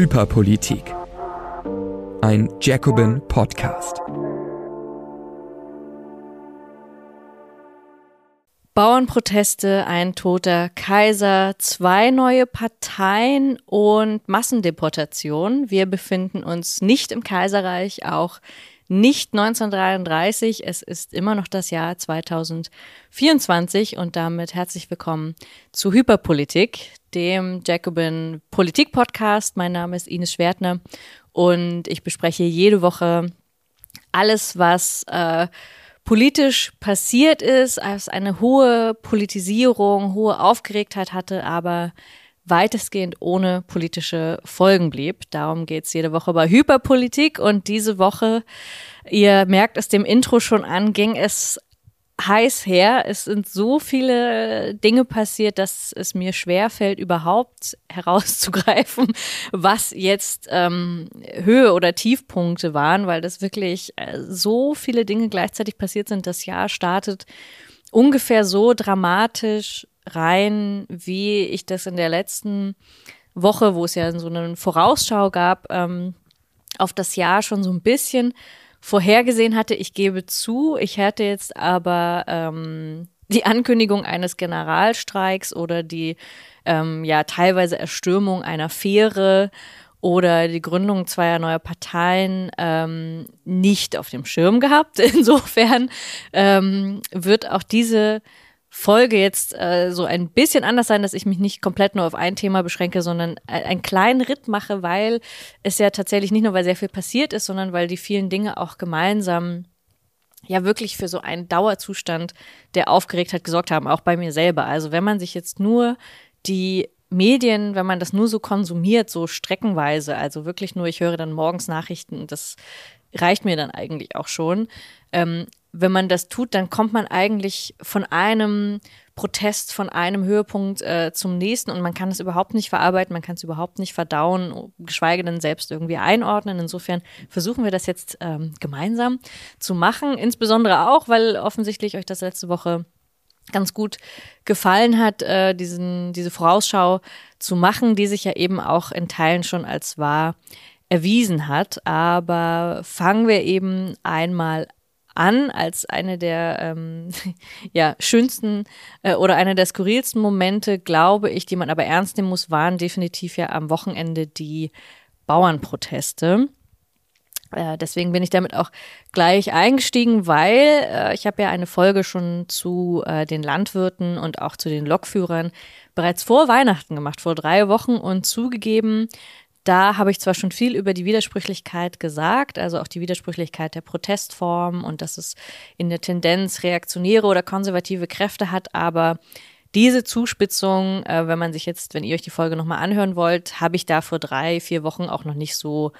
Hyperpolitik. Ein Jacobin Podcast. Bauernproteste, ein toter Kaiser, zwei neue Parteien und Massendeportation. Wir befinden uns nicht im Kaiserreich, auch nicht 1933. Es ist immer noch das Jahr 2024 und damit herzlich willkommen zu Hyperpolitik, dem Jacobin Politik Podcast. Mein Name ist Ines Schwertner und ich bespreche jede Woche alles, was äh, politisch passiert ist, als eine hohe Politisierung, hohe Aufgeregtheit hatte, aber weitestgehend ohne politische Folgen blieb. Darum geht's jede Woche bei Hyperpolitik und diese Woche, ihr merkt es dem Intro schon an, ging es heiß her. Es sind so viele Dinge passiert, dass es mir schwer fällt, überhaupt herauszugreifen, was jetzt ähm, Höhe oder Tiefpunkte waren, weil das wirklich äh, so viele Dinge gleichzeitig passiert sind. Das Jahr startet ungefähr so dramatisch rein, wie ich das in der letzten Woche, wo es ja so eine Vorausschau gab, ähm, auf das Jahr schon so ein bisschen vorhergesehen hatte. Ich gebe zu, ich hätte jetzt aber ähm, die Ankündigung eines Generalstreiks oder die ähm, ja teilweise Erstürmung einer Fähre oder die Gründung zweier neuer Parteien ähm, nicht auf dem Schirm gehabt. Insofern ähm, wird auch diese Folge jetzt äh, so ein bisschen anders sein, dass ich mich nicht komplett nur auf ein Thema beschränke, sondern einen kleinen Ritt mache, weil es ja tatsächlich nicht nur, weil sehr viel passiert ist, sondern weil die vielen Dinge auch gemeinsam ja wirklich für so einen Dauerzustand der Aufgeregtheit gesorgt haben, auch bei mir selber. Also wenn man sich jetzt nur die Medien, wenn man das nur so konsumiert, so streckenweise, also wirklich nur, ich höre dann morgens Nachrichten, das reicht mir dann eigentlich auch schon. Ähm, wenn man das tut, dann kommt man eigentlich von einem Protest, von einem Höhepunkt äh, zum nächsten und man kann es überhaupt nicht verarbeiten, man kann es überhaupt nicht verdauen, geschweige denn selbst irgendwie einordnen. Insofern versuchen wir das jetzt ähm, gemeinsam zu machen, insbesondere auch, weil offensichtlich euch das letzte Woche ganz gut gefallen hat, äh, diesen, diese Vorausschau zu machen, die sich ja eben auch in Teilen schon als wahr erwiesen hat. Aber fangen wir eben einmal an als eine der ähm, ja, schönsten äh, oder eine der skurrilsten Momente, glaube ich, die man aber ernst nehmen muss, waren definitiv ja am Wochenende die Bauernproteste. Äh, deswegen bin ich damit auch gleich eingestiegen, weil äh, ich habe ja eine Folge schon zu äh, den Landwirten und auch zu den Lokführern bereits vor Weihnachten gemacht, vor drei Wochen und zugegeben, da habe ich zwar schon viel über die Widersprüchlichkeit gesagt, also auch die Widersprüchlichkeit der Protestform und dass es in der Tendenz reaktionäre oder konservative Kräfte hat, aber diese Zuspitzung, äh, wenn man sich jetzt, wenn ihr euch die Folge nochmal anhören wollt, habe ich da vor drei, vier Wochen auch noch nicht so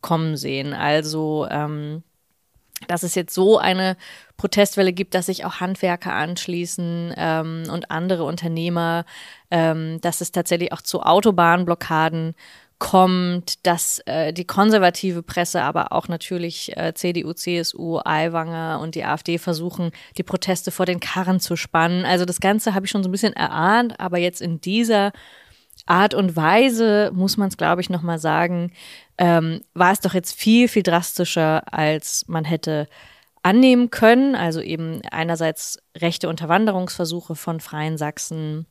kommen sehen. Also, ähm, dass es jetzt so eine Protestwelle gibt, dass sich auch Handwerker anschließen ähm, und andere Unternehmer, ähm, dass es tatsächlich auch zu Autobahnblockaden kommt, dass äh, die konservative Presse, aber auch natürlich äh, CDU, CSU, Aiwanger und die AfD versuchen, die Proteste vor den Karren zu spannen. Also das Ganze habe ich schon so ein bisschen erahnt, aber jetzt in dieser Art und Weise muss man es, glaube ich, nochmal sagen, ähm, war es doch jetzt viel, viel drastischer, als man hätte annehmen können. Also eben einerseits rechte Unterwanderungsversuche von Freien Sachsen,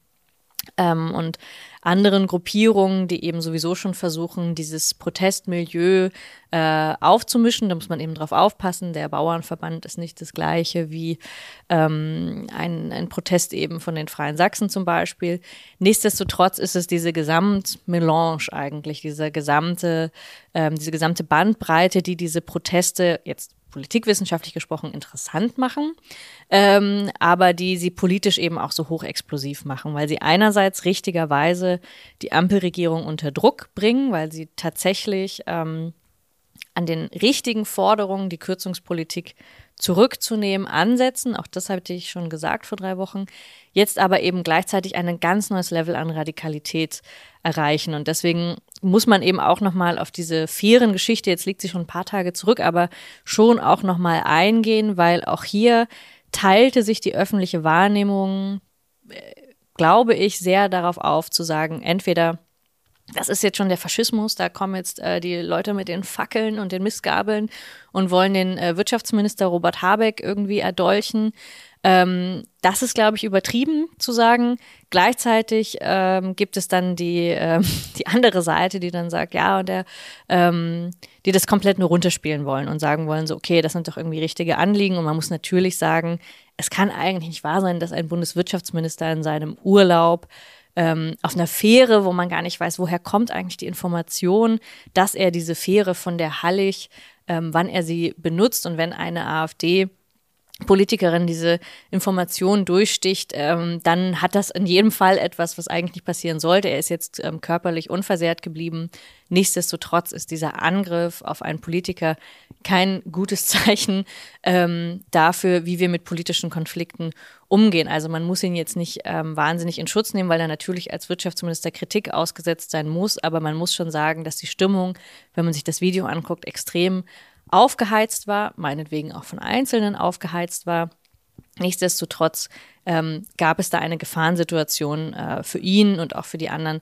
ähm, und anderen Gruppierungen, die eben sowieso schon versuchen, dieses Protestmilieu äh, aufzumischen. Da muss man eben drauf aufpassen. Der Bauernverband ist nicht das gleiche wie ähm, ein, ein Protest eben von den Freien Sachsen zum Beispiel. Nichtsdestotrotz ist es diese Gesamtmelange eigentlich, diese gesamte, ähm, diese gesamte Bandbreite, die diese Proteste jetzt politikwissenschaftlich gesprochen interessant machen, ähm, aber die sie politisch eben auch so hochexplosiv machen, weil sie einerseits richtigerweise die Ampelregierung unter Druck bringen, weil sie tatsächlich ähm, an den richtigen Forderungen die Kürzungspolitik zurückzunehmen ansetzen. Auch das hatte ich schon gesagt vor drei Wochen. Jetzt aber eben gleichzeitig ein ganz neues Level an Radikalität erreichen. Und deswegen muss man eben auch nochmal auf diese fairen Geschichte, jetzt liegt sie schon ein paar Tage zurück, aber schon auch nochmal eingehen, weil auch hier teilte sich die öffentliche Wahrnehmung, äh, glaube ich, sehr darauf auf zu sagen, entweder das ist jetzt schon der Faschismus, da kommen jetzt äh, die Leute mit den Fackeln und den Mistgabeln und wollen den äh, Wirtschaftsminister Robert Habeck irgendwie erdolchen. Ähm, das ist, glaube ich, übertrieben zu sagen. Gleichzeitig ähm, gibt es dann die, ähm, die andere Seite, die dann sagt, ja, und der, ähm, die das komplett nur runterspielen wollen und sagen wollen, so, okay, das sind doch irgendwie richtige Anliegen. Und man muss natürlich sagen, es kann eigentlich nicht wahr sein, dass ein Bundeswirtschaftsminister in seinem Urlaub ähm, auf einer Fähre, wo man gar nicht weiß, woher kommt eigentlich die Information, dass er diese Fähre von der Hallig, ähm, wann er sie benutzt und wenn eine AfD Politikerin diese Information durchsticht, ähm, dann hat das in jedem Fall etwas, was eigentlich nicht passieren sollte. Er ist jetzt ähm, körperlich unversehrt geblieben. Nichtsdestotrotz ist dieser Angriff auf einen Politiker kein gutes Zeichen ähm, dafür, wie wir mit politischen Konflikten umgehen. Also man muss ihn jetzt nicht ähm, wahnsinnig in Schutz nehmen, weil er natürlich als Wirtschaftsminister Kritik ausgesetzt sein muss. Aber man muss schon sagen, dass die Stimmung, wenn man sich das Video anguckt, extrem aufgeheizt war, meinetwegen auch von Einzelnen aufgeheizt war. Nichtsdestotrotz ähm, gab es da eine Gefahrensituation äh, für ihn und auch für die anderen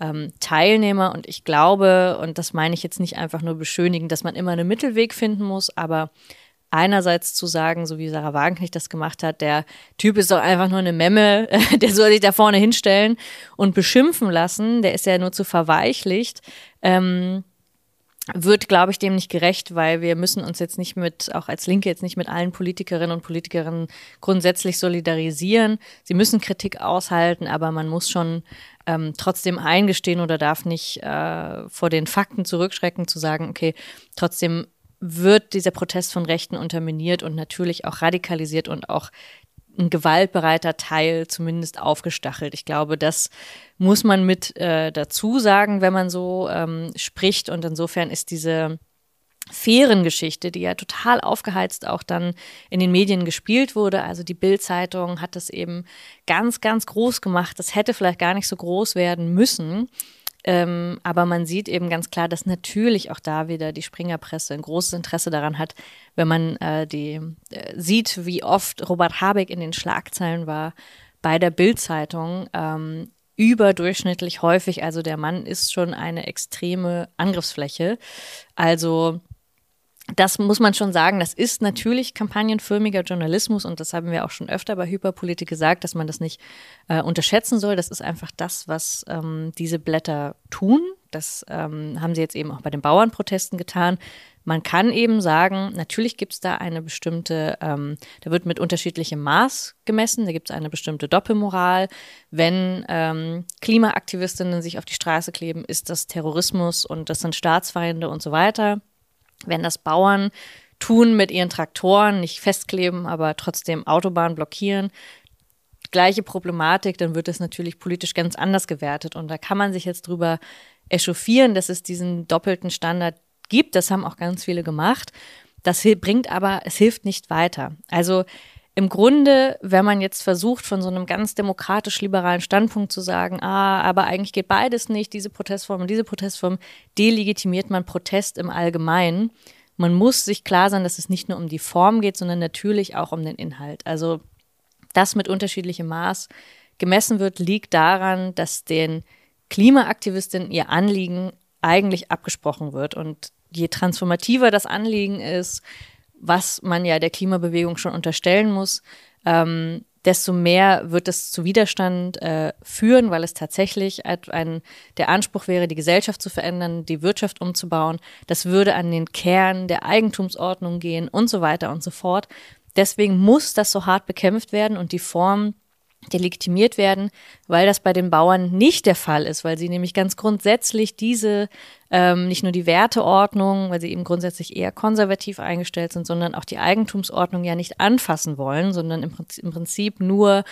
ähm, Teilnehmer. Und ich glaube, und das meine ich jetzt nicht einfach nur beschönigen, dass man immer einen Mittelweg finden muss, aber einerseits zu sagen, so wie Sarah Wagenknecht das gemacht hat, der Typ ist doch einfach nur eine Memme, der soll sich da vorne hinstellen und beschimpfen lassen, der ist ja nur zu verweichlicht. Ähm, wird, glaube ich, dem nicht gerecht, weil wir müssen uns jetzt nicht mit, auch als Linke jetzt nicht mit allen Politikerinnen und Politikern grundsätzlich solidarisieren. Sie müssen Kritik aushalten, aber man muss schon ähm, trotzdem eingestehen oder darf nicht äh, vor den Fakten zurückschrecken, zu sagen, okay, trotzdem wird dieser Protest von Rechten unterminiert und natürlich auch radikalisiert und auch ein gewaltbereiter Teil zumindest aufgestachelt. Ich glaube, das muss man mit äh, dazu sagen, wenn man so ähm, spricht. Und insofern ist diese fairen Geschichte, die ja total aufgeheizt auch dann in den Medien gespielt wurde. Also die Bild-Zeitung hat das eben ganz, ganz groß gemacht. Das hätte vielleicht gar nicht so groß werden müssen. Ähm, aber man sieht eben ganz klar, dass natürlich auch da wieder die Springerpresse ein großes Interesse daran hat, wenn man äh, die äh, sieht, wie oft Robert Habeck in den Schlagzeilen war bei der Bild-Zeitung. Ähm, überdurchschnittlich häufig. Also der Mann ist schon eine extreme Angriffsfläche. Also das muss man schon sagen, das ist natürlich kampagnenförmiger Journalismus und das haben wir auch schon öfter bei Hyperpolitik gesagt, dass man das nicht äh, unterschätzen soll. Das ist einfach das, was ähm, diese Blätter tun. Das ähm, haben sie jetzt eben auch bei den Bauernprotesten getan. Man kann eben sagen, natürlich gibt es da eine bestimmte, ähm, da wird mit unterschiedlichem Maß gemessen, da gibt es eine bestimmte Doppelmoral. Wenn ähm, Klimaaktivistinnen sich auf die Straße kleben, ist das Terrorismus und das sind Staatsfeinde und so weiter wenn das Bauern tun mit ihren Traktoren, nicht festkleben, aber trotzdem Autobahnen blockieren, gleiche Problematik, dann wird es natürlich politisch ganz anders gewertet. Und da kann man sich jetzt drüber echauffieren, dass es diesen doppelten Standard gibt. Das haben auch ganz viele gemacht. Das bringt aber, es hilft nicht weiter. Also im Grunde, wenn man jetzt versucht, von so einem ganz demokratisch-liberalen Standpunkt zu sagen, ah, aber eigentlich geht beides nicht, diese Protestform und diese Protestform, delegitimiert man Protest im Allgemeinen. Man muss sich klar sein, dass es nicht nur um die Form geht, sondern natürlich auch um den Inhalt. Also das mit unterschiedlichem Maß gemessen wird, liegt daran, dass den Klimaaktivistinnen ihr Anliegen eigentlich abgesprochen wird. Und je transformativer das Anliegen ist, was man ja der Klimabewegung schon unterstellen muss, ähm, desto mehr wird es zu Widerstand äh, führen, weil es tatsächlich ein, der Anspruch wäre, die Gesellschaft zu verändern, die Wirtschaft umzubauen. Das würde an den Kern der Eigentumsordnung gehen und so weiter und so fort. Deswegen muss das so hart bekämpft werden und die Form delegitimiert werden, weil das bei den Bauern nicht der Fall ist, weil sie nämlich ganz grundsätzlich diese, ähm, nicht nur die Werteordnung, weil sie eben grundsätzlich eher konservativ eingestellt sind, sondern auch die Eigentumsordnung ja nicht anfassen wollen, sondern im Prinzip, im Prinzip nur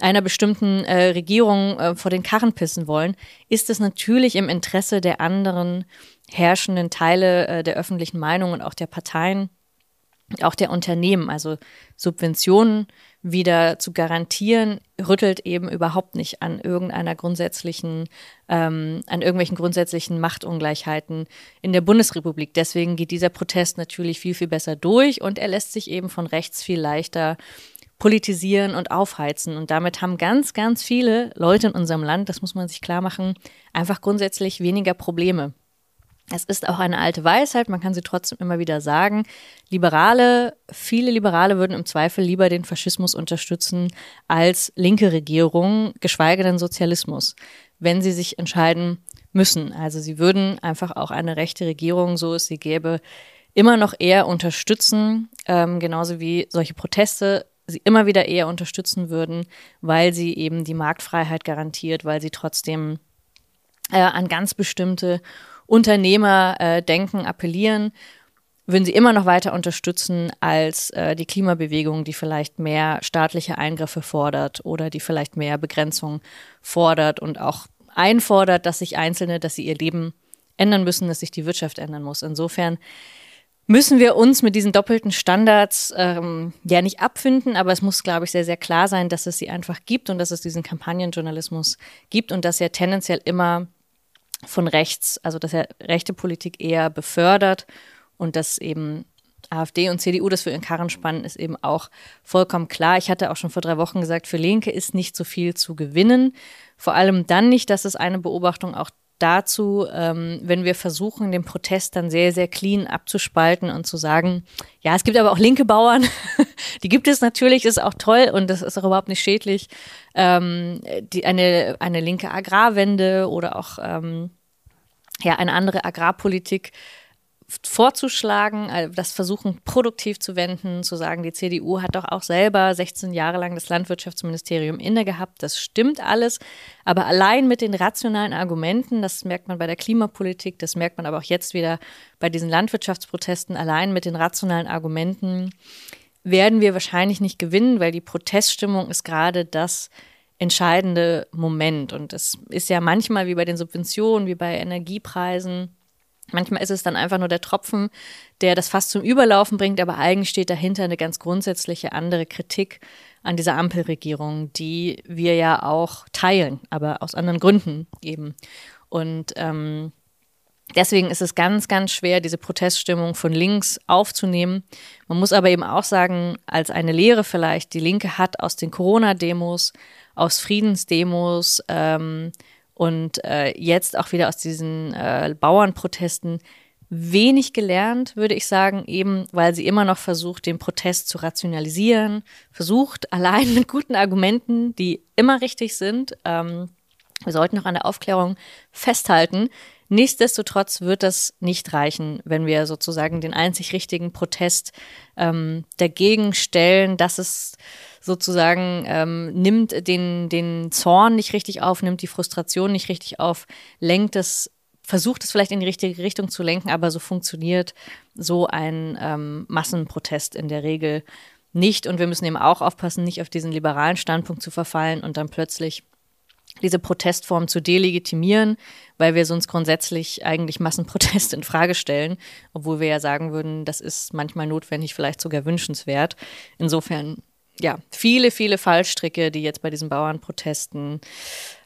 einer bestimmten äh, Regierung äh, vor den Karren pissen wollen, ist es natürlich im Interesse der anderen herrschenden Teile äh, der öffentlichen Meinung und auch der Parteien, auch der Unternehmen, also Subventionen wieder zu garantieren, rüttelt eben überhaupt nicht an irgendeiner grundsätzlichen, ähm, an irgendwelchen grundsätzlichen Machtungleichheiten in der Bundesrepublik. Deswegen geht dieser Protest natürlich viel, viel besser durch und er lässt sich eben von rechts viel leichter politisieren und aufheizen. Und damit haben ganz, ganz viele Leute in unserem Land, das muss man sich klar machen, einfach grundsätzlich weniger Probleme. Es ist auch eine alte Weisheit, man kann sie trotzdem immer wieder sagen. Liberale, viele Liberale würden im Zweifel lieber den Faschismus unterstützen als linke Regierungen, geschweige denn Sozialismus, wenn sie sich entscheiden müssen. Also sie würden einfach auch eine rechte Regierung, so es sie gäbe, immer noch eher unterstützen, ähm, genauso wie solche Proteste sie immer wieder eher unterstützen würden, weil sie eben die Marktfreiheit garantiert, weil sie trotzdem äh, an ganz bestimmte Unternehmerdenken äh, appellieren, würden sie immer noch weiter unterstützen als äh, die Klimabewegung, die vielleicht mehr staatliche Eingriffe fordert oder die vielleicht mehr Begrenzung fordert und auch einfordert, dass sich Einzelne, dass sie ihr Leben ändern müssen, dass sich die Wirtschaft ändern muss. Insofern müssen wir uns mit diesen doppelten Standards ähm, ja nicht abfinden, aber es muss, glaube ich, sehr, sehr klar sein, dass es sie einfach gibt und dass es diesen Kampagnenjournalismus gibt und dass er tendenziell immer von rechts, also dass er rechte Politik eher befördert und dass eben AfD und CDU das für ihren Karren spannen, ist eben auch vollkommen klar. Ich hatte auch schon vor drei Wochen gesagt, für Linke ist nicht so viel zu gewinnen. Vor allem dann nicht, dass es eine Beobachtung auch dazu, ähm, wenn wir versuchen, den Protest dann sehr, sehr clean abzuspalten und zu sagen, ja, es gibt aber auch linke Bauern, die gibt es natürlich, ist auch toll und das ist auch überhaupt nicht schädlich. Ähm, die, eine, eine linke Agrarwende oder auch ähm, ja, eine andere Agrarpolitik vorzuschlagen, äh, das versuchen produktiv zu wenden, zu sagen, die CDU hat doch auch selber 16 Jahre lang das Landwirtschaftsministerium inne gehabt. Das stimmt alles. Aber allein mit den rationalen Argumenten, das merkt man bei der Klimapolitik, das merkt man aber auch jetzt wieder bei diesen Landwirtschaftsprotesten, allein mit den rationalen Argumenten werden wir wahrscheinlich nicht gewinnen, weil die Proteststimmung ist gerade das entscheidende Moment. Und es ist ja manchmal wie bei den Subventionen, wie bei Energiepreisen, Manchmal ist es dann einfach nur der Tropfen, der das fast zum Überlaufen bringt, aber eigentlich steht dahinter eine ganz grundsätzliche andere Kritik an dieser Ampelregierung, die wir ja auch teilen, aber aus anderen Gründen eben. Und ähm, deswegen ist es ganz, ganz schwer, diese Proteststimmung von links aufzunehmen. Man muss aber eben auch sagen, als eine Lehre vielleicht, die Linke hat aus den Corona-Demos, aus Friedensdemos, ähm, und äh, jetzt auch wieder aus diesen äh, Bauernprotesten wenig gelernt, würde ich sagen, eben weil sie immer noch versucht, den Protest zu rationalisieren, versucht allein mit guten Argumenten, die immer richtig sind. Ähm, wir sollten noch an der Aufklärung festhalten. Nichtsdestotrotz wird das nicht reichen, wenn wir sozusagen den einzig richtigen Protest ähm, dagegen stellen, dass es sozusagen ähm, nimmt den, den Zorn nicht richtig auf, nimmt die Frustration nicht richtig auf, lenkt es, versucht es vielleicht in die richtige Richtung zu lenken, aber so funktioniert so ein ähm, Massenprotest in der Regel nicht. Und wir müssen eben auch aufpassen, nicht auf diesen liberalen Standpunkt zu verfallen und dann plötzlich diese Protestform zu delegitimieren, weil wir sonst grundsätzlich eigentlich Massenproteste in Frage stellen, obwohl wir ja sagen würden, das ist manchmal notwendig, vielleicht sogar wünschenswert. Insofern ja, viele, viele Fallstricke, die jetzt bei diesen Bauernprotesten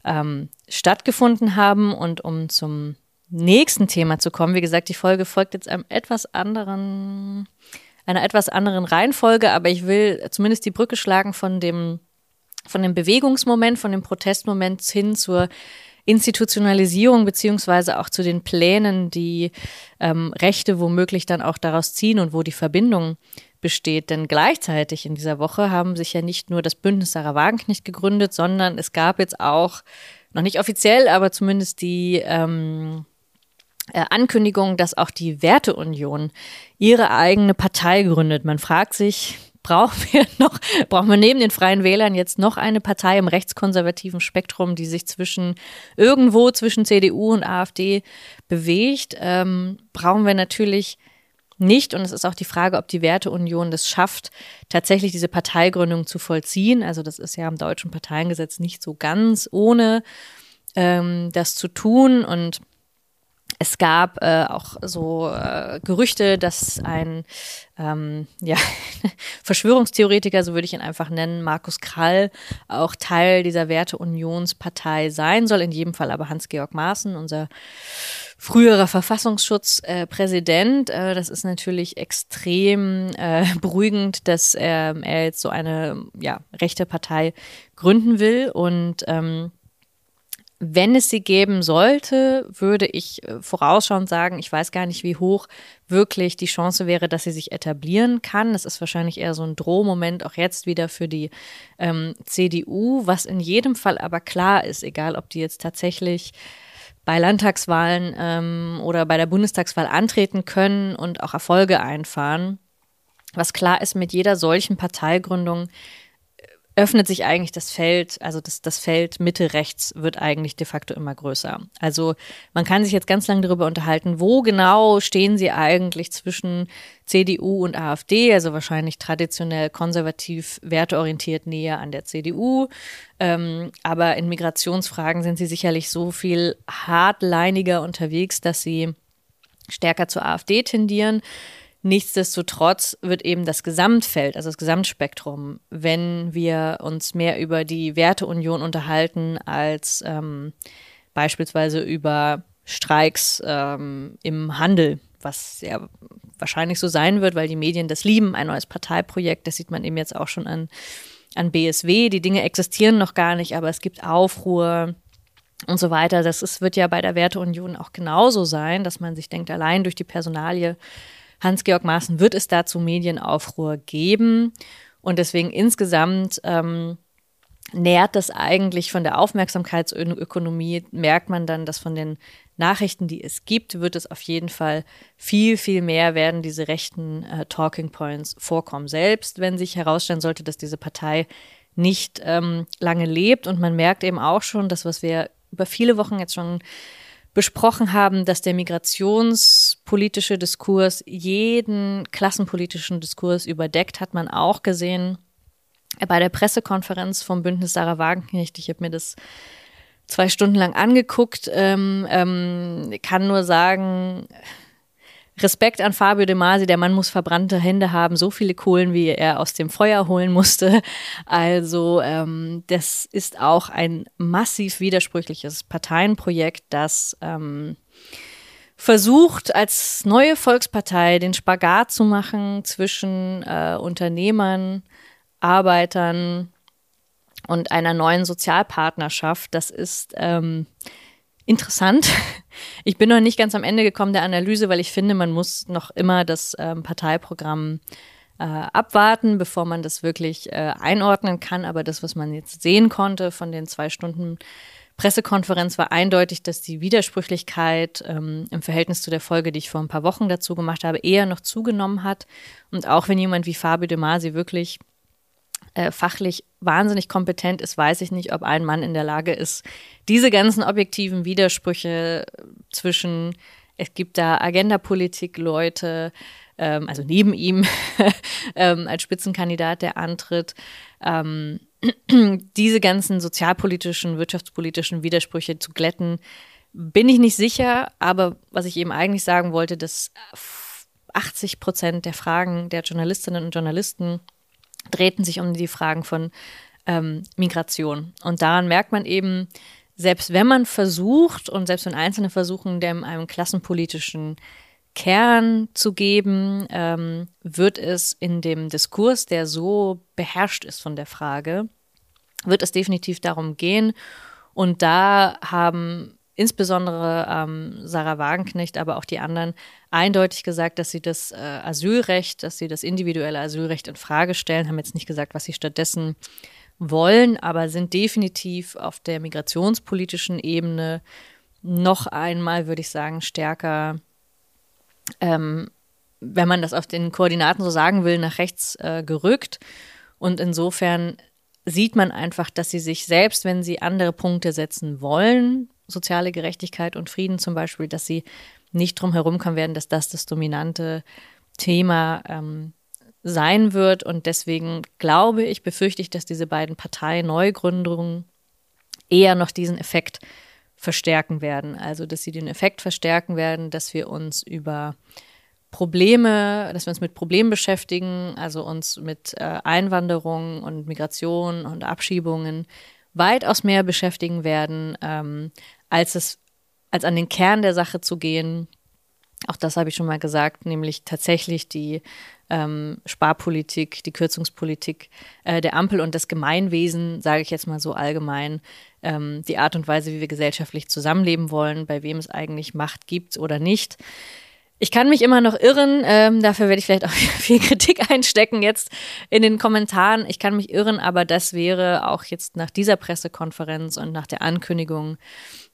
ähm, stattgefunden haben. Und um zum nächsten Thema zu kommen, wie gesagt, die Folge folgt jetzt einem etwas anderen, einer etwas anderen Reihenfolge, aber ich will zumindest die Brücke schlagen von dem, von dem Bewegungsmoment, von dem Protestmoment hin zur Institutionalisierung beziehungsweise auch zu den Plänen, die ähm, Rechte womöglich dann auch daraus ziehen und wo die Verbindung besteht. Denn gleichzeitig in dieser Woche haben sich ja nicht nur das Bündnis Sarah Wagenknecht gegründet, sondern es gab jetzt auch, noch nicht offiziell, aber zumindest die ähm, äh, Ankündigung, dass auch die Werteunion ihre eigene Partei gründet. Man fragt sich, brauchen wir noch, brauchen wir neben den Freien Wählern jetzt noch eine Partei im rechtskonservativen Spektrum, die sich zwischen irgendwo zwischen CDU und AfD bewegt? Ähm, brauchen wir natürlich nicht. Und es ist auch die Frage, ob die Werteunion das schafft, tatsächlich diese Parteigründung zu vollziehen. Also das ist ja im deutschen Parteiengesetz nicht so ganz ohne ähm, das zu tun. Und es gab äh, auch so äh, Gerüchte, dass ein ähm, ja, Verschwörungstheoretiker, so würde ich ihn einfach nennen, Markus Krall, auch Teil dieser Werteunionspartei sein soll. In jedem Fall aber Hans-Georg Maaßen, unser früherer Verfassungsschutzpräsident. Äh, äh, das ist natürlich extrem äh, beruhigend, dass er, er jetzt so eine ja, rechte Partei gründen will und ähm, wenn es sie geben sollte, würde ich äh, vorausschauend sagen, ich weiß gar nicht, wie hoch wirklich die Chance wäre, dass sie sich etablieren kann. Es ist wahrscheinlich eher so ein Drohmoment auch jetzt wieder für die ähm, CDU, was in jedem Fall aber klar ist, egal ob die jetzt tatsächlich bei Landtagswahlen ähm, oder bei der Bundestagswahl antreten können und auch Erfolge einfahren. Was klar ist, mit jeder solchen Parteigründung öffnet sich eigentlich das Feld, also das, das Feld Mitte rechts wird eigentlich de facto immer größer. Also man kann sich jetzt ganz lange darüber unterhalten, wo genau stehen sie eigentlich zwischen CDU und AfD, also wahrscheinlich traditionell konservativ werteorientiert näher an der CDU. Ähm, aber in Migrationsfragen sind sie sicherlich so viel hardliniger unterwegs, dass sie stärker zur AfD tendieren. Nichtsdestotrotz wird eben das Gesamtfeld, also das Gesamtspektrum, wenn wir uns mehr über die Werteunion unterhalten als ähm, beispielsweise über Streiks ähm, im Handel, was ja wahrscheinlich so sein wird, weil die Medien das lieben, ein neues Parteiprojekt, das sieht man eben jetzt auch schon an, an BSW. Die Dinge existieren noch gar nicht, aber es gibt Aufruhr und so weiter. Das ist, wird ja bei der Werteunion auch genauso sein, dass man sich denkt, allein durch die Personalie Hans-Georg Maaßen wird es dazu Medienaufruhr geben. Und deswegen insgesamt ähm, nährt das eigentlich von der Aufmerksamkeitsökonomie, merkt man dann, dass von den Nachrichten, die es gibt, wird es auf jeden Fall viel, viel mehr werden diese rechten äh, Talking Points vorkommen. Selbst wenn sich herausstellen sollte, dass diese Partei nicht ähm, lange lebt. Und man merkt eben auch schon, dass was wir über viele Wochen jetzt schon besprochen haben, dass der migrationspolitische Diskurs jeden klassenpolitischen Diskurs überdeckt, hat man auch gesehen bei der Pressekonferenz vom Bündnis Sarah Wagenknecht. Ich habe mir das zwei Stunden lang angeguckt, ähm, ähm, kann nur sagen, Respekt an Fabio De Masi, der Mann muss verbrannte Hände haben, so viele Kohlen, wie er aus dem Feuer holen musste. Also ähm, das ist auch ein massiv widersprüchliches Parteienprojekt, das ähm, versucht, als neue Volkspartei den Spagat zu machen zwischen äh, Unternehmern, Arbeitern und einer neuen Sozialpartnerschaft. Das ist ähm, interessant. Ich bin noch nicht ganz am Ende gekommen der Analyse, weil ich finde, man muss noch immer das ähm, Parteiprogramm äh, abwarten, bevor man das wirklich äh, einordnen kann. Aber das, was man jetzt sehen konnte von den zwei Stunden Pressekonferenz, war eindeutig, dass die Widersprüchlichkeit ähm, im Verhältnis zu der Folge, die ich vor ein paar Wochen dazu gemacht habe, eher noch zugenommen hat. Und auch wenn jemand wie Fabio De Masi wirklich äh, fachlich wahnsinnig kompetent ist, weiß ich nicht, ob ein Mann in der Lage ist, diese ganzen objektiven Widersprüche zwischen, es gibt da Agendapolitik-Leute, ähm, also neben ihm ähm, als Spitzenkandidat, der antritt, ähm, diese ganzen sozialpolitischen, wirtschaftspolitischen Widersprüche zu glätten, bin ich nicht sicher. Aber was ich eben eigentlich sagen wollte, dass 80 Prozent der Fragen der Journalistinnen und Journalisten drehten sich um die Fragen von ähm, Migration. Und daran merkt man eben, selbst wenn man versucht und selbst wenn Einzelne versuchen, dem einem klassenpolitischen Kern zu geben, ähm, wird es in dem Diskurs, der so beherrscht ist von der Frage, wird es definitiv darum gehen. Und da haben insbesondere ähm, Sarah Wagenknecht, aber auch die anderen eindeutig gesagt, dass sie das äh, Asylrecht, dass sie das individuelle Asylrecht in Frage stellen, haben jetzt nicht gesagt, was sie stattdessen wollen, aber sind definitiv auf der migrationspolitischen Ebene noch einmal, würde ich sagen, stärker, ähm, wenn man das auf den Koordinaten so sagen will, nach rechts äh, gerückt. Und insofern sieht man einfach, dass sie sich selbst, wenn sie andere Punkte setzen wollen, soziale Gerechtigkeit und Frieden zum Beispiel, dass sie nicht drum herum kommen werden, dass das das dominante Thema ähm, sein wird. Und deswegen glaube ich, befürchte ich, dass diese beiden Parteineugründungen eher noch diesen Effekt verstärken werden. Also, dass sie den Effekt verstärken werden, dass wir uns über Probleme, dass wir uns mit Problemen beschäftigen, also uns mit äh, Einwanderung und Migration und Abschiebungen weitaus mehr beschäftigen werden, ähm, als es, als an den Kern der Sache zu gehen. Auch das habe ich schon mal gesagt, nämlich tatsächlich die ähm, Sparpolitik, die Kürzungspolitik äh, der Ampel und das Gemeinwesen, sage ich jetzt mal so allgemein, ähm, die Art und Weise, wie wir gesellschaftlich zusammenleben wollen, bei wem es eigentlich Macht gibt oder nicht. Ich kann mich immer noch irren, ähm, dafür werde ich vielleicht auch viel Kritik einstecken jetzt in den Kommentaren. Ich kann mich irren, aber das wäre auch jetzt nach dieser Pressekonferenz und nach der Ankündigung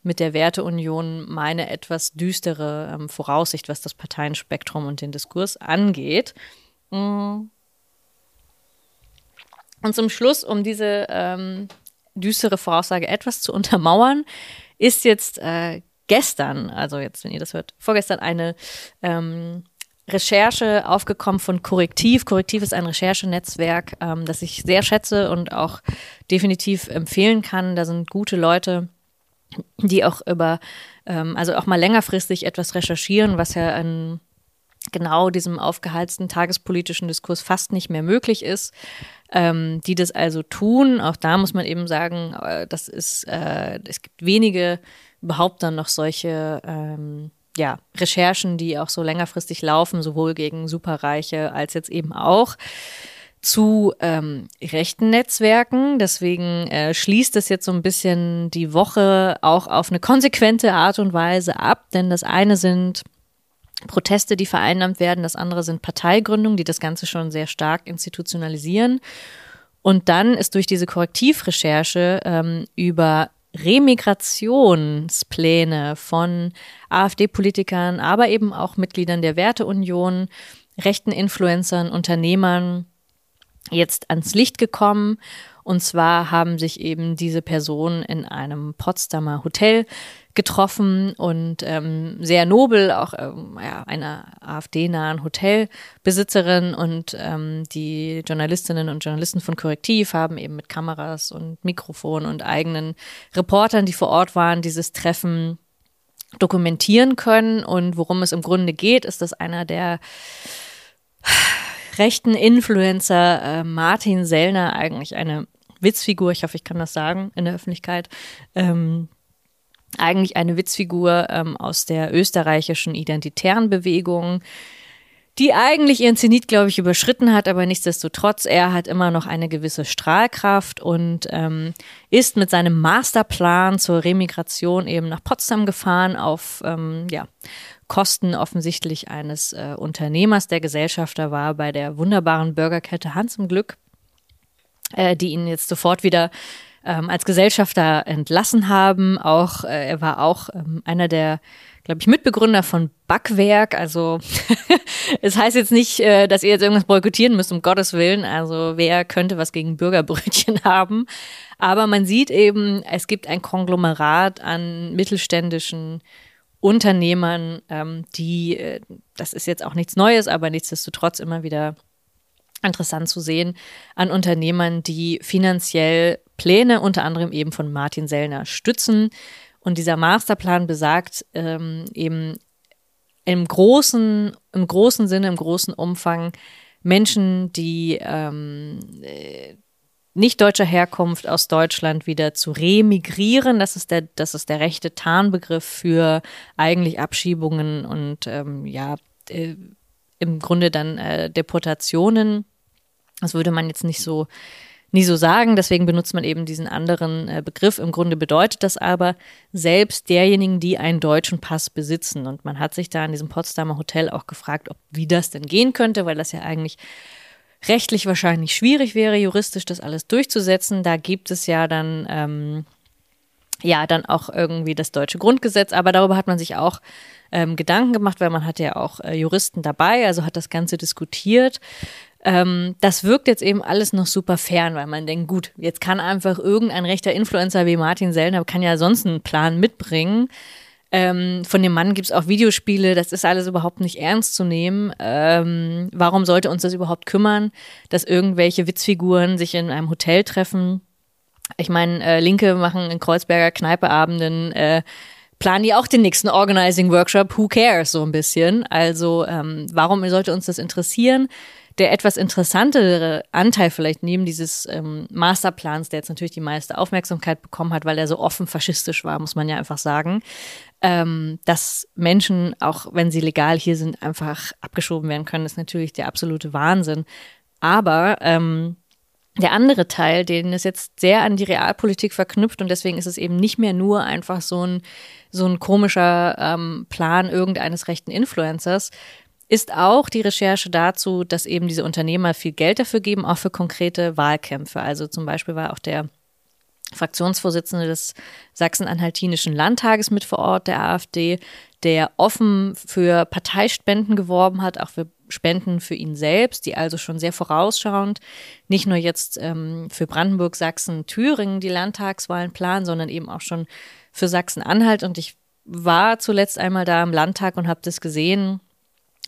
mit der Werteunion meine etwas düstere ähm, Voraussicht, was das Parteienspektrum und den Diskurs angeht. Mm. Und zum Schluss, um diese ähm, düstere Voraussage etwas zu untermauern, ist jetzt äh, gestern, also jetzt, wenn ihr das hört, vorgestern eine ähm, Recherche aufgekommen von Korrektiv. Korrektiv ist ein Recherchenetzwerk, ähm, das ich sehr schätze und auch definitiv empfehlen kann. Da sind gute Leute, die auch über, ähm, also auch mal längerfristig etwas recherchieren, was ja in genau diesem aufgeheizten tagespolitischen Diskurs fast nicht mehr möglich ist, ähm, die das also tun. Auch da muss man eben sagen, äh, das ist, äh, es gibt wenige überhaupt dann noch solche ähm, ja, Recherchen, die auch so längerfristig laufen, sowohl gegen Superreiche als jetzt eben auch zu ähm, rechten Netzwerken. Deswegen äh, schließt es jetzt so ein bisschen die Woche auch auf eine konsequente Art und Weise ab, denn das eine sind Proteste, die vereinnahmt werden, das andere sind Parteigründungen, die das Ganze schon sehr stark institutionalisieren. Und dann ist durch diese Korrektivrecherche ähm, über Remigrationspläne von AfD-Politikern, aber eben auch Mitgliedern der Werteunion, rechten Influencern, Unternehmern jetzt ans Licht gekommen. Und zwar haben sich eben diese Personen in einem Potsdamer Hotel getroffen und ähm, sehr nobel, auch ähm, ja, einer AfD-nahen Hotelbesitzerin und ähm, die Journalistinnen und Journalisten von Korrektiv haben eben mit Kameras und Mikrofon und eigenen Reportern, die vor Ort waren, dieses Treffen dokumentieren können. Und worum es im Grunde geht, ist, dass einer der rechten Influencer äh, Martin Sellner eigentlich eine Witzfigur, ich hoffe, ich kann das sagen in der Öffentlichkeit, ähm, eigentlich eine Witzfigur ähm, aus der österreichischen identitären Bewegung, die eigentlich ihren Zenit, glaube ich, überschritten hat, aber nichtsdestotrotz, er hat immer noch eine gewisse Strahlkraft und ähm, ist mit seinem Masterplan zur Remigration eben nach Potsdam gefahren auf ähm, ja, Kosten offensichtlich eines äh, Unternehmers, der Gesellschafter war bei der wunderbaren Burgerkette Hans im Glück, äh, die ihn jetzt sofort wieder ähm, als Gesellschafter entlassen haben. Auch äh, er war auch ähm, einer der, glaube ich, Mitbegründer von Backwerk. Also es heißt jetzt nicht, äh, dass ihr jetzt irgendwas boykottieren müsst, um Gottes Willen. Also wer könnte was gegen Bürgerbrötchen haben? Aber man sieht eben, es gibt ein Konglomerat an mittelständischen Unternehmern, ähm, die, äh, das ist jetzt auch nichts Neues, aber nichtsdestotrotz immer wieder interessant zu sehen, an Unternehmern, die finanziell Pläne unter anderem eben von Martin Sellner stützen. Und dieser Masterplan besagt ähm, eben im großen, im großen Sinne, im großen Umfang Menschen, die ähm, äh, nicht deutscher Herkunft aus Deutschland wieder zu remigrieren. Das ist der, das ist der rechte Tarnbegriff für eigentlich Abschiebungen und ähm, ja, äh, im Grunde dann äh, Deportationen. Das würde man jetzt nicht so nie so sagen. Deswegen benutzt man eben diesen anderen äh, Begriff. Im Grunde bedeutet das aber selbst derjenigen, die einen deutschen Pass besitzen. Und man hat sich da in diesem Potsdamer Hotel auch gefragt, ob wie das denn gehen könnte, weil das ja eigentlich rechtlich wahrscheinlich schwierig wäre, juristisch das alles durchzusetzen. Da gibt es ja dann ähm, ja dann auch irgendwie das deutsche Grundgesetz, aber darüber hat man sich auch ähm, Gedanken gemacht, weil man hat ja auch äh, Juristen dabei, also hat das Ganze diskutiert. Ähm, das wirkt jetzt eben alles noch super fern, weil man denkt, gut, jetzt kann einfach irgendein rechter Influencer wie Martin Sellner, kann ja sonst einen Plan mitbringen. Ähm, von dem Mann gibt es auch Videospiele, das ist alles überhaupt nicht ernst zu nehmen. Ähm, warum sollte uns das überhaupt kümmern, dass irgendwelche Witzfiguren sich in einem Hotel treffen? Ich meine, äh, Linke machen in Kreuzberger Kneipeabenden, äh, planen die auch den nächsten Organizing Workshop, who cares, so ein bisschen. Also ähm, warum sollte uns das interessieren? Der etwas interessantere Anteil vielleicht neben dieses ähm, Masterplans, der jetzt natürlich die meiste Aufmerksamkeit bekommen hat, weil er so offen faschistisch war, muss man ja einfach sagen, ähm, dass Menschen, auch wenn sie legal hier sind, einfach abgeschoben werden können, ist natürlich der absolute Wahnsinn. Aber ähm, der andere Teil, den ist jetzt sehr an die Realpolitik verknüpft und deswegen ist es eben nicht mehr nur einfach so ein, so ein komischer ähm, Plan irgendeines rechten Influencers, ist auch die Recherche dazu, dass eben diese Unternehmer viel Geld dafür geben, auch für konkrete Wahlkämpfe. Also zum Beispiel war auch der Fraktionsvorsitzende des Sachsen-Anhaltinischen Landtages mit vor Ort, der AfD, der offen für Parteispenden geworben hat, auch für Spenden für ihn selbst, die also schon sehr vorausschauend nicht nur jetzt ähm, für Brandenburg, Sachsen, Thüringen die Landtagswahlen planen, sondern eben auch schon für Sachsen-Anhalt. Und ich war zuletzt einmal da im Landtag und habe das gesehen.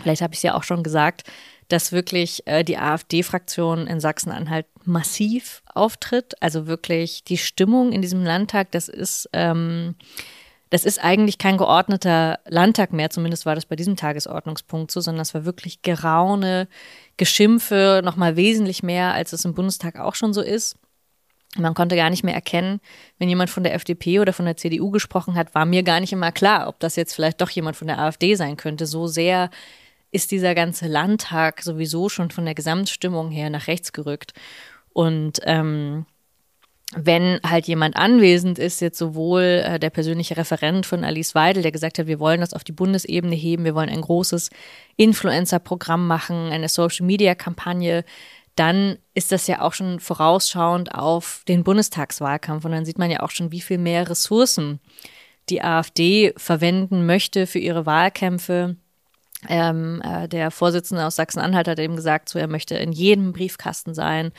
Vielleicht habe ich es ja auch schon gesagt, dass wirklich äh, die AfD-Fraktion in Sachsen-Anhalt massiv auftritt. Also wirklich die Stimmung in diesem Landtag, das ist ähm, das ist eigentlich kein geordneter Landtag mehr, zumindest war das bei diesem Tagesordnungspunkt so, sondern es war wirklich Geraune, Geschimpfe, nochmal wesentlich mehr, als es im Bundestag auch schon so ist. Man konnte gar nicht mehr erkennen, wenn jemand von der FDP oder von der CDU gesprochen hat, war mir gar nicht immer klar, ob das jetzt vielleicht doch jemand von der AfD sein könnte. So sehr ist dieser ganze Landtag sowieso schon von der Gesamtstimmung her nach rechts gerückt. Und ähm, wenn halt jemand anwesend ist, jetzt sowohl äh, der persönliche Referent von Alice Weidel, der gesagt hat, wir wollen das auf die Bundesebene heben, wir wollen ein großes Influencer-Programm machen, eine Social-Media-Kampagne, dann ist das ja auch schon vorausschauend auf den Bundestagswahlkampf. Und dann sieht man ja auch schon, wie viel mehr Ressourcen die AfD verwenden möchte für ihre Wahlkämpfe. Ähm, äh, der Vorsitzende aus Sachsen-Anhalt hat eben gesagt, so er möchte in jedem Briefkasten sein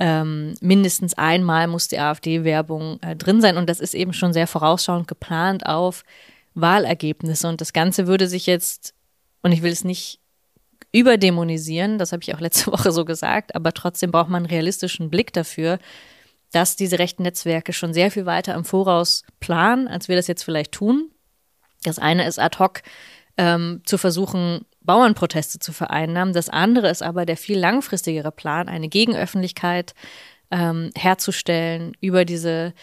ähm, mindestens einmal muss die AfD-Werbung äh, drin sein. Und das ist eben schon sehr vorausschauend geplant auf Wahlergebnisse. Und das Ganze würde sich jetzt, und ich will es nicht überdämonisieren, das habe ich auch letzte Woche so gesagt, aber trotzdem braucht man einen realistischen Blick dafür, dass diese rechten Netzwerke schon sehr viel weiter im Voraus planen, als wir das jetzt vielleicht tun. Das eine ist ad hoc ähm, zu versuchen, Bauernproteste zu vereinnahmen. Das andere ist aber der viel langfristigere Plan, eine Gegenöffentlichkeit ähm, herzustellen über diese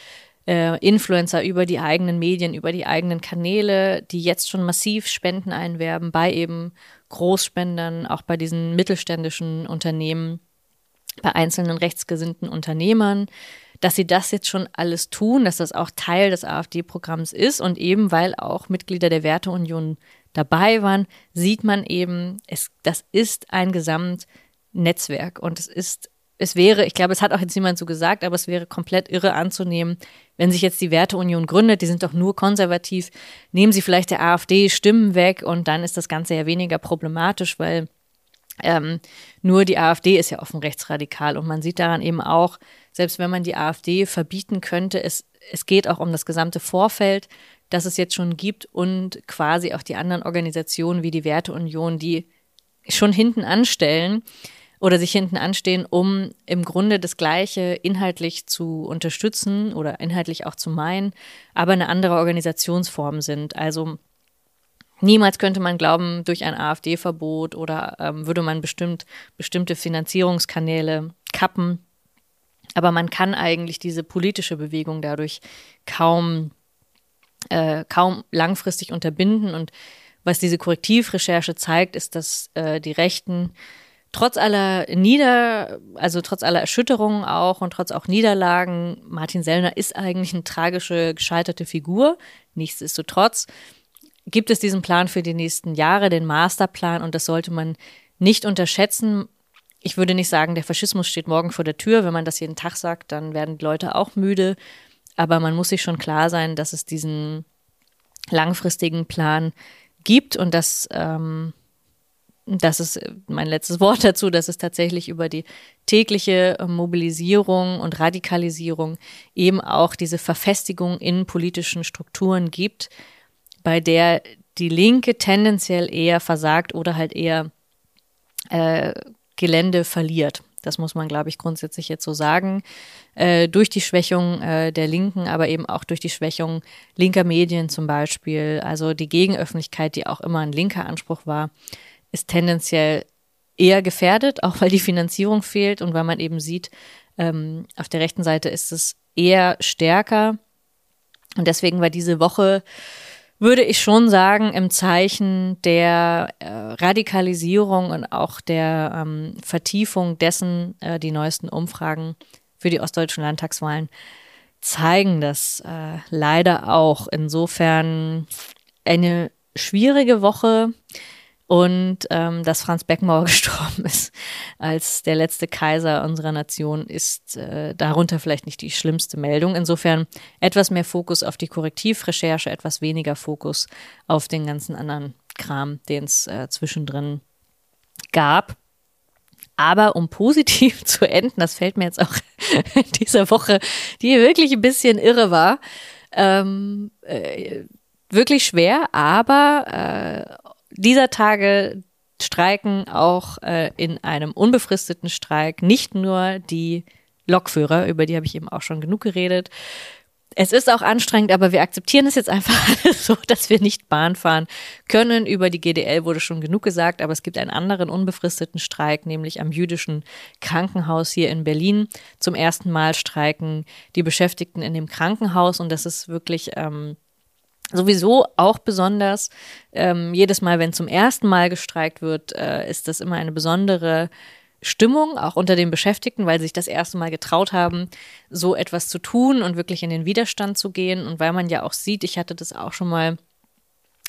äh, Influencer, über die eigenen Medien, über die eigenen Kanäle, die jetzt schon massiv Spenden einwerben bei eben Großspendern, auch bei diesen mittelständischen Unternehmen, bei einzelnen rechtsgesinnten Unternehmern, dass sie das jetzt schon alles tun, dass das auch Teil des AfD-Programms ist und eben weil auch Mitglieder der Werteunion dabei waren, sieht man eben, es, das ist ein Gesamtnetzwerk. Und es ist, es wäre, ich glaube, es hat auch jetzt niemand so gesagt, aber es wäre komplett irre anzunehmen, wenn sich jetzt die Werteunion gründet, die sind doch nur konservativ, nehmen sie vielleicht der AfD Stimmen weg und dann ist das Ganze ja weniger problematisch, weil ähm, nur die AfD ist ja offen rechtsradikal. Und man sieht daran eben auch, selbst wenn man die AfD verbieten könnte, es, es geht auch um das gesamte Vorfeld das es jetzt schon gibt und quasi auch die anderen Organisationen wie die Werteunion, die schon hinten anstellen oder sich hinten anstehen, um im Grunde das Gleiche inhaltlich zu unterstützen oder inhaltlich auch zu meinen, aber eine andere Organisationsform sind. Also niemals könnte man glauben, durch ein AfD-Verbot oder ähm, würde man bestimmt bestimmte Finanzierungskanäle kappen. Aber man kann eigentlich diese politische Bewegung dadurch kaum äh, kaum langfristig unterbinden. Und was diese Korrektivrecherche zeigt, ist, dass äh, die Rechten trotz aller Nieder, also trotz aller Erschütterungen auch und trotz auch Niederlagen, Martin Sellner ist eigentlich eine tragische, gescheiterte Figur. Nichtsdestotrotz gibt es diesen Plan für die nächsten Jahre, den Masterplan, und das sollte man nicht unterschätzen. Ich würde nicht sagen, der Faschismus steht morgen vor der Tür. Wenn man das jeden Tag sagt, dann werden die Leute auch müde. Aber man muss sich schon klar sein, dass es diesen langfristigen Plan gibt und dass ähm, das ist mein letztes Wort dazu, dass es tatsächlich über die tägliche Mobilisierung und Radikalisierung eben auch diese Verfestigung in politischen Strukturen gibt, bei der die Linke tendenziell eher versagt oder halt eher äh, Gelände verliert. Das muss man, glaube ich, grundsätzlich jetzt so sagen. Äh, durch die Schwächung äh, der Linken, aber eben auch durch die Schwächung linker Medien zum Beispiel. Also die Gegenöffentlichkeit, die auch immer ein linker Anspruch war, ist tendenziell eher gefährdet, auch weil die Finanzierung fehlt und weil man eben sieht, ähm, auf der rechten Seite ist es eher stärker. Und deswegen war diese Woche, würde ich schon sagen, im Zeichen der äh, Radikalisierung und auch der ähm, Vertiefung dessen, äh, die neuesten Umfragen für die ostdeutschen Landtagswahlen zeigen das äh, leider auch. Insofern eine schwierige Woche und ähm, dass Franz Beckenbauer gestorben ist als der letzte Kaiser unserer Nation ist äh, darunter vielleicht nicht die schlimmste Meldung. Insofern etwas mehr Fokus auf die Korrektivrecherche, etwas weniger Fokus auf den ganzen anderen Kram, den es äh, zwischendrin gab. Aber um positiv zu enden, das fällt mir jetzt auch in dieser Woche, die wirklich ein bisschen irre war, ähm, äh, wirklich schwer, aber äh, dieser Tage streiken auch äh, in einem unbefristeten Streik nicht nur die Lokführer, über die habe ich eben auch schon genug geredet. Es ist auch anstrengend, aber wir akzeptieren es jetzt einfach so, dass wir nicht Bahn fahren können. Über die GDL wurde schon genug gesagt, aber es gibt einen anderen unbefristeten Streik, nämlich am jüdischen Krankenhaus hier in Berlin. Zum ersten Mal streiken die Beschäftigten in dem Krankenhaus und das ist wirklich ähm, Sowieso auch besonders, ähm, jedes Mal, wenn zum ersten Mal gestreikt wird, äh, ist das immer eine besondere Stimmung, auch unter den Beschäftigten, weil sie sich das erste Mal getraut haben, so etwas zu tun und wirklich in den Widerstand zu gehen. Und weil man ja auch sieht, ich hatte das auch schon mal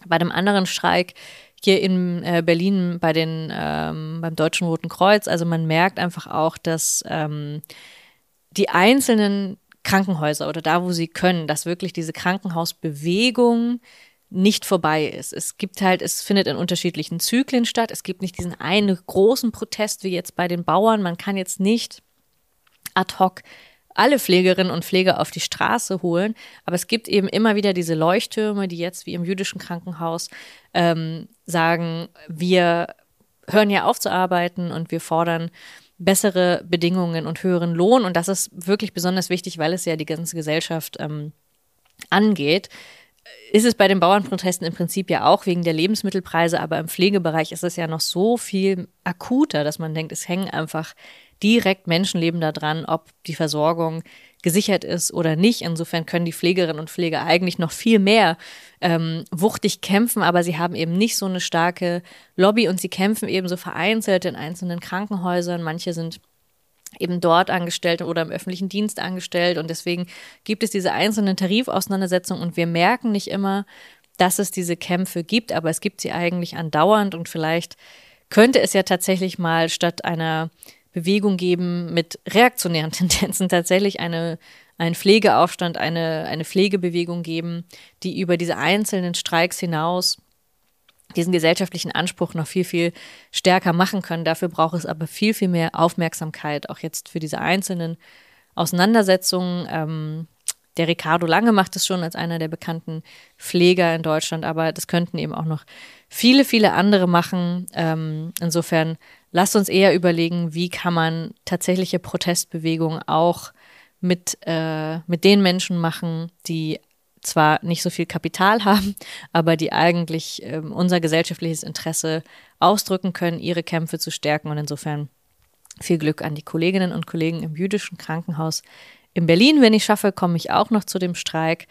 bei einem anderen Streik hier in äh, Berlin bei den, ähm, beim Deutschen Roten Kreuz. Also man merkt einfach auch, dass ähm, die einzelnen Krankenhäuser oder da, wo sie können, dass wirklich diese Krankenhausbewegung nicht vorbei ist. Es gibt halt, es findet in unterschiedlichen Zyklen statt. Es gibt nicht diesen einen großen Protest wie jetzt bei den Bauern. Man kann jetzt nicht ad hoc alle Pflegerinnen und Pfleger auf die Straße holen. Aber es gibt eben immer wieder diese Leuchttürme, die jetzt wie im jüdischen Krankenhaus ähm, sagen, wir hören ja auf zu arbeiten und wir fordern bessere Bedingungen und höheren Lohn. Und das ist wirklich besonders wichtig, weil es ja die ganze Gesellschaft ähm, angeht. Ist es bei den Bauernprotesten im Prinzip ja auch wegen der Lebensmittelpreise, aber im Pflegebereich ist es ja noch so viel akuter, dass man denkt, es hängen einfach direkt Menschenleben daran, ob die Versorgung gesichert ist oder nicht. Insofern können die Pflegerinnen und Pfleger eigentlich noch viel mehr ähm, wuchtig kämpfen, aber sie haben eben nicht so eine starke Lobby und sie kämpfen eben so vereinzelt in einzelnen Krankenhäusern. Manche sind eben dort angestellt oder im öffentlichen Dienst angestellt und deswegen gibt es diese einzelnen Tarifauseinandersetzungen und wir merken nicht immer, dass es diese Kämpfe gibt, aber es gibt sie eigentlich andauernd und vielleicht könnte es ja tatsächlich mal statt einer Bewegung geben mit reaktionären Tendenzen, tatsächlich eine, einen Pflegeaufstand, eine, eine Pflegebewegung geben, die über diese einzelnen Streiks hinaus diesen gesellschaftlichen Anspruch noch viel, viel stärker machen können. Dafür braucht es aber viel, viel mehr Aufmerksamkeit, auch jetzt für diese einzelnen Auseinandersetzungen. Ähm, der Ricardo Lange macht es schon als einer der bekannten Pfleger in Deutschland, aber das könnten eben auch noch viele, viele andere machen. Ähm, insofern lasst uns eher überlegen, wie kann man tatsächliche Protestbewegungen auch mit, äh, mit den Menschen machen, die zwar nicht so viel Kapital haben, aber die eigentlich äh, unser gesellschaftliches Interesse ausdrücken können, ihre Kämpfe zu stärken. Und insofern viel Glück an die Kolleginnen und Kollegen im jüdischen Krankenhaus in Berlin. Wenn ich schaffe, komme ich auch noch zu dem Streik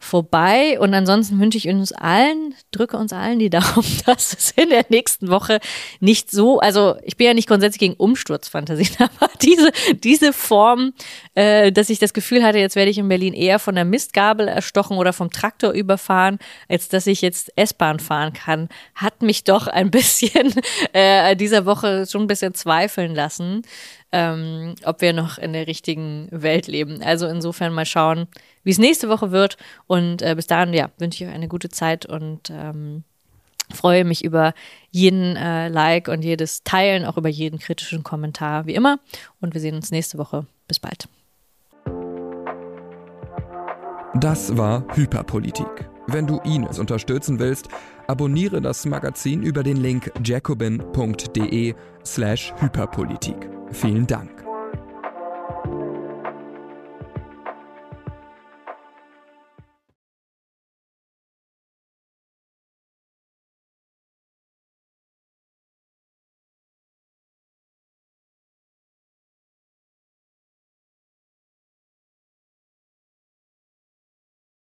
vorbei. Und ansonsten wünsche ich uns allen, drücke uns allen die Daumen, dass es in der nächsten Woche nicht so, also ich bin ja nicht grundsätzlich gegen Umsturzfantasien, aber diese, diese Form, äh, dass ich das Gefühl hatte, jetzt werde ich in Berlin eher von der Mistgabel erstochen oder vom Traktor überfahren, als dass ich jetzt S-Bahn fahren kann, hat mich doch ein bisschen äh, dieser Woche schon ein bisschen zweifeln lassen ähm, ob wir noch in der richtigen Welt leben. Also insofern mal schauen, wie es nächste Woche wird. Und äh, bis dahin, ja, wünsche ich euch eine gute Zeit und ähm, freue mich über jeden äh, Like und jedes Teilen, auch über jeden kritischen Kommentar, wie immer. Und wir sehen uns nächste Woche. Bis bald. Das war Hyperpolitik. Wenn du Ines unterstützen willst, abonniere das Magazin über den Link jacobin.de slash Hyperpolitik. Vielen Dank.